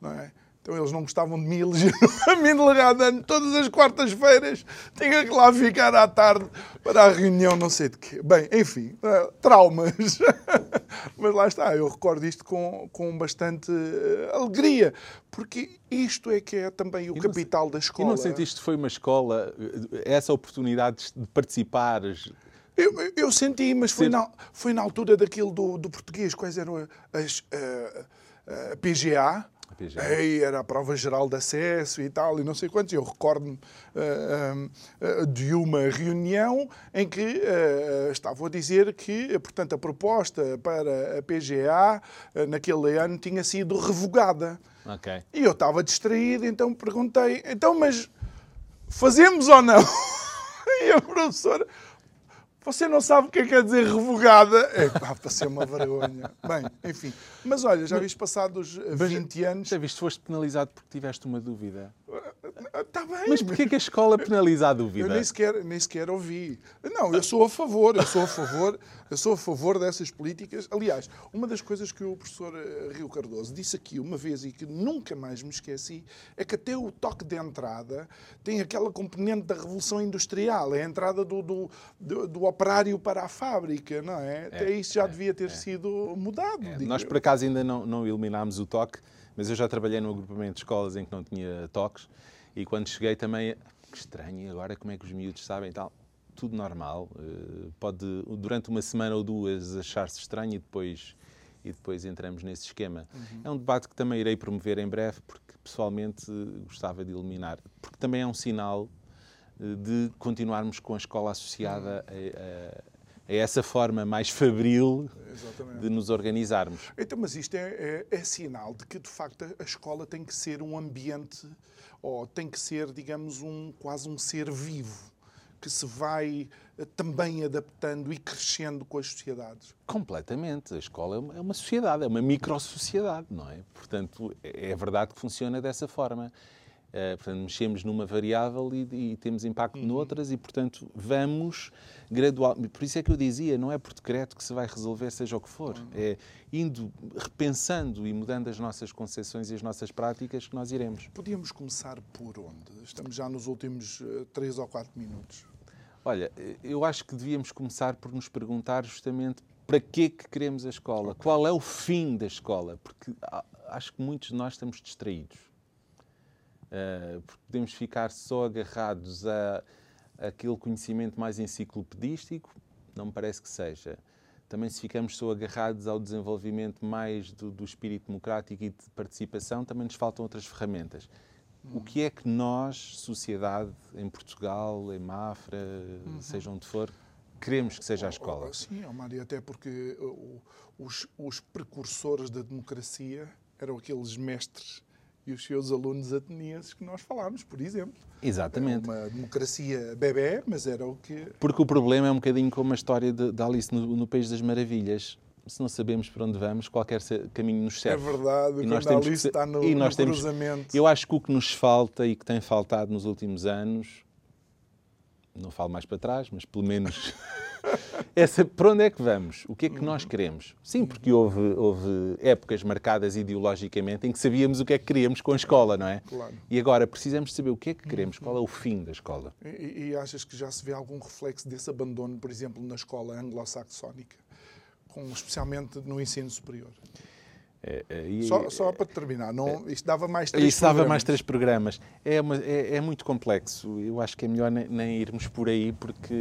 não é? Então eles não gostavam de mim, elegeram a mim delegado ano. Todas as quartas-feiras tinha que lá ficar à tarde para a reunião, não sei de quê. Bem, enfim, uh, traumas. Mas lá está, eu recordo isto com, com bastante uh, alegria, porque isto é que é também o não capital da escola. E não sentiste que foi uma escola, eh, essa oportunidade de participares? Eu, eu- senti, mas foi na, foi na altura daquilo do, do português. Quais eram as eh, eh, PGA? A PGA. Ei, era a prova geral de acesso e tal, e não sei quantos. Eu recordo-me eh, eh, de uma reunião em que eh, estavam a dizer que, portanto, a proposta para a PGA naquele ano tinha sido revogada. Ok. E eu estava distraído, então perguntei, então, mas fazemos ou não? E a professora, você não sabe o que é que quer dizer revogada? É pá, para ser uma vergonha. Bem, enfim. Mas olha, já viste passados eh, 20 anos. Já viste, foste penalizado porque tiveste uma dúvida. Está bem. Mas porquê que a escola penaliza a Eu dúvida? nem sequer, nem sequer ouvi. Não, eu sou a favor, eu sou a favor, eu sou a favor dessas políticas. Aliás, uma das coisas que o professor eh, Rio Cardoso disse aqui uma vez e que nunca mais me esqueci é que até o toque de entrada tem aquela componente da revolução industrial, é a entrada do, do, do- do operário para a fábrica, não é? Até isso já devia ter sido mudado. É, Nós, eu. por acaso, ainda não, não eliminámos o toque, mas eu já trabalhei num agrupamento de escolas em que não tinha toques e quando cheguei também, que estranho, agora como é que os miúdos sabem e tal? Tudo normal. eh, Pode, durante uma semana ou duas, achar-se estranho e depois, e depois entramos nesse esquema. É um debate que também irei promover em breve, porque pessoalmente eh, gostava de eliminar, porque também é um sinal eh, de continuarmos com a escola associada a, a- a essa forma mais fabril Exatamente. de nos organizarmos. Então, mas isto é, é- é sinal de que, de facto, a escola tem que ser um ambiente, ou tem que ser, digamos, um, quase um ser vivo, que se vai eh, também adaptando e crescendo com as sociedades. Completamente. A escola é uma- é uma sociedade, é uma microsociedade, não é? Portanto, é é verdade que funciona dessa forma. Eh, portanto, mexemos numa variável e, e temos impacto noutras e, portanto, vamos gradualmente. Por isso é que eu dizia, não é por decreto que se vai resolver, seja o que for. É indo, repensando e mudando as nossas concepções e as nossas práticas que nós iremos. Podíamos começar por onde? Estamos já nos últimos eh, três ou quatro minutos. Olha, eu acho que devíamos começar por nos perguntar justamente para que que queremos a escola? Qual é o fim da escola? Porque acho que muitos de nós estamos distraídos. Uh, porque podemos ficar só agarrados a, aquele conhecimento mais enciclopedístico, não me parece que seja. Também se ficamos só agarrados ao desenvolvimento mais do, do espírito democrático e de participação, também nos faltam outras ferramentas. O que é que nós, sociedade, em Portugal, em Mafra, seja onde for, queremos que seja a escola? Oh, Sim, oh, Mário, até porque os, os precursores da democracia eram aqueles mestres e os seus alunos atenienses que nós falámos, por exemplo. Exatamente. Uma democracia bebé, mas era o que. Porque o problema é um bocadinho como a história de, de Alice no, no País das Maravilhas. Se não sabemos para onde vamos, qualquer caminho nos É serve. verdade, E nós temos que Alice ser- está no, e nós no temos- cruzamento. Eu acho que o que nos falta e que tem faltado nos últimos anos, não falo mais para trás, mas pelo menos é saber para onde é que vamos, o que é que nós queremos. Sim, porque houve, houve épocas marcadas ideologicamente em que sabíamos o que é que queríamos com a escola, não é? Claro. E agora precisamos saber o que é que queremos, qual é o fim da escola. E, e achas que já se vê algum reflexo desse abandono, por exemplo, na escola anglo-saxónica, especialmente no ensino superior? É, é, e- Só, só para terminar, não, isto dava mais três Isso dava programas. mais três programas. É, uma- é- é muito complexo. Eu acho que é melhor nem, nem irmos por aí porque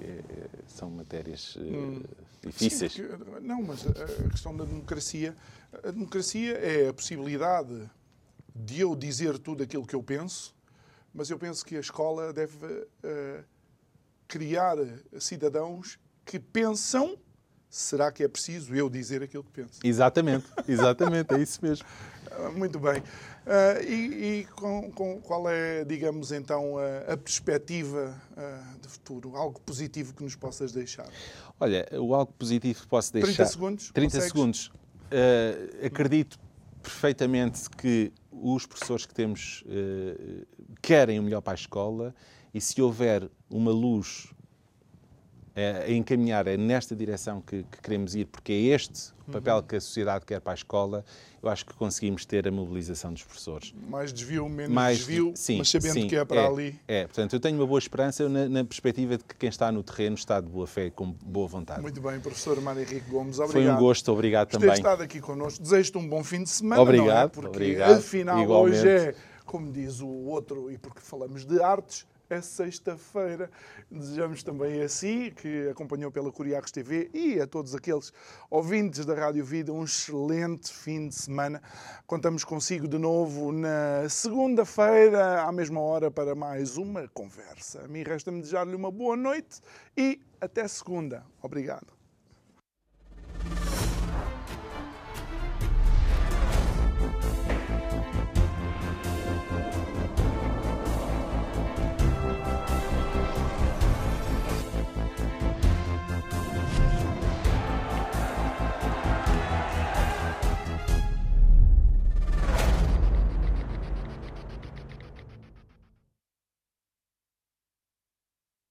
é, são matérias é, difíceis. Sim, porque- não, mas a questão da democracia, a democracia é a possibilidade de eu dizer tudo aquilo que eu penso, mas eu penso que a escola deve eh, criar cidadãos que pensam, será que é preciso eu dizer aquilo que penso? Exatamente, exatamente, é isso mesmo. Ah, Muito bem. Ah, e e com, com qual é, digamos, então, a, a perspectiva ah, de futuro? Algo positivo que nos possas deixar? Olha, o algo positivo que posso 30 deixar. segundos, 30 consegues? segundos. Uh, acredito perfeitamente que os professores que temos uh, querem o melhor para a escola e se houver uma luz a encaminhar é nesta direção que, que, queremos ir, porque é este o papel que a sociedade quer para a escola, eu acho que conseguimos ter a mobilização dos professores. Mais desvio, menos Mais, desvio, sim, mas sabendo sim, que é para é, ali. É, portanto, eu tenho uma boa esperança na, na, perspectiva de que quem está no terreno está de boa fé e com boa vontade. Muito bem, professor Mário Henrique Gomes, obrigado. Foi um gosto, obrigado Gostei também. de estar aqui connosco. Desejo-te um bom fim de semana, obrigado, não é? Porque obrigado, afinal igualmente. hoje é, como diz o outro, e porque falamos de artes, é sexta-feira. Desejamos também a si, que acompanhou pela Curiacos TV, e a todos aqueles ouvintes da Rádio Vida, um excelente fim de semana. Contamos consigo de novo na segunda-feira, à mesma hora, para mais uma conversa. A mim resta-me desejar-lhe uma boa noite e até segunda. Obrigado.